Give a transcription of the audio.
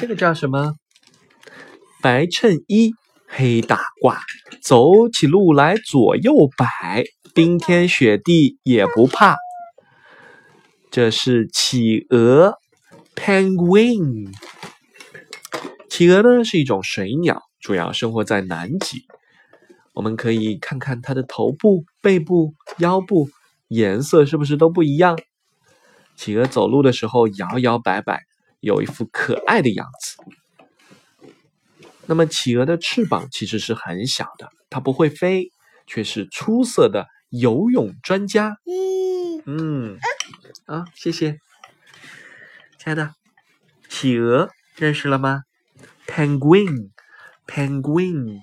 这个叫什么？白衬衣，黑大褂，走起路来左右摆，冰天雪地也不怕。这是企鹅，penguin。企鹅呢是一种水鸟，主要生活在南极。我们可以看看它的头部、背部、腰部颜色是不是都不一样？企鹅走路的时候摇摇摆摆，有一副可爱的样子。那么，企鹅的翅膀其实是很小的，它不会飞，却是出色的游泳专家。嗯嗯，啊，谢谢，亲爱的，企鹅认识了吗？Penguin，Penguin。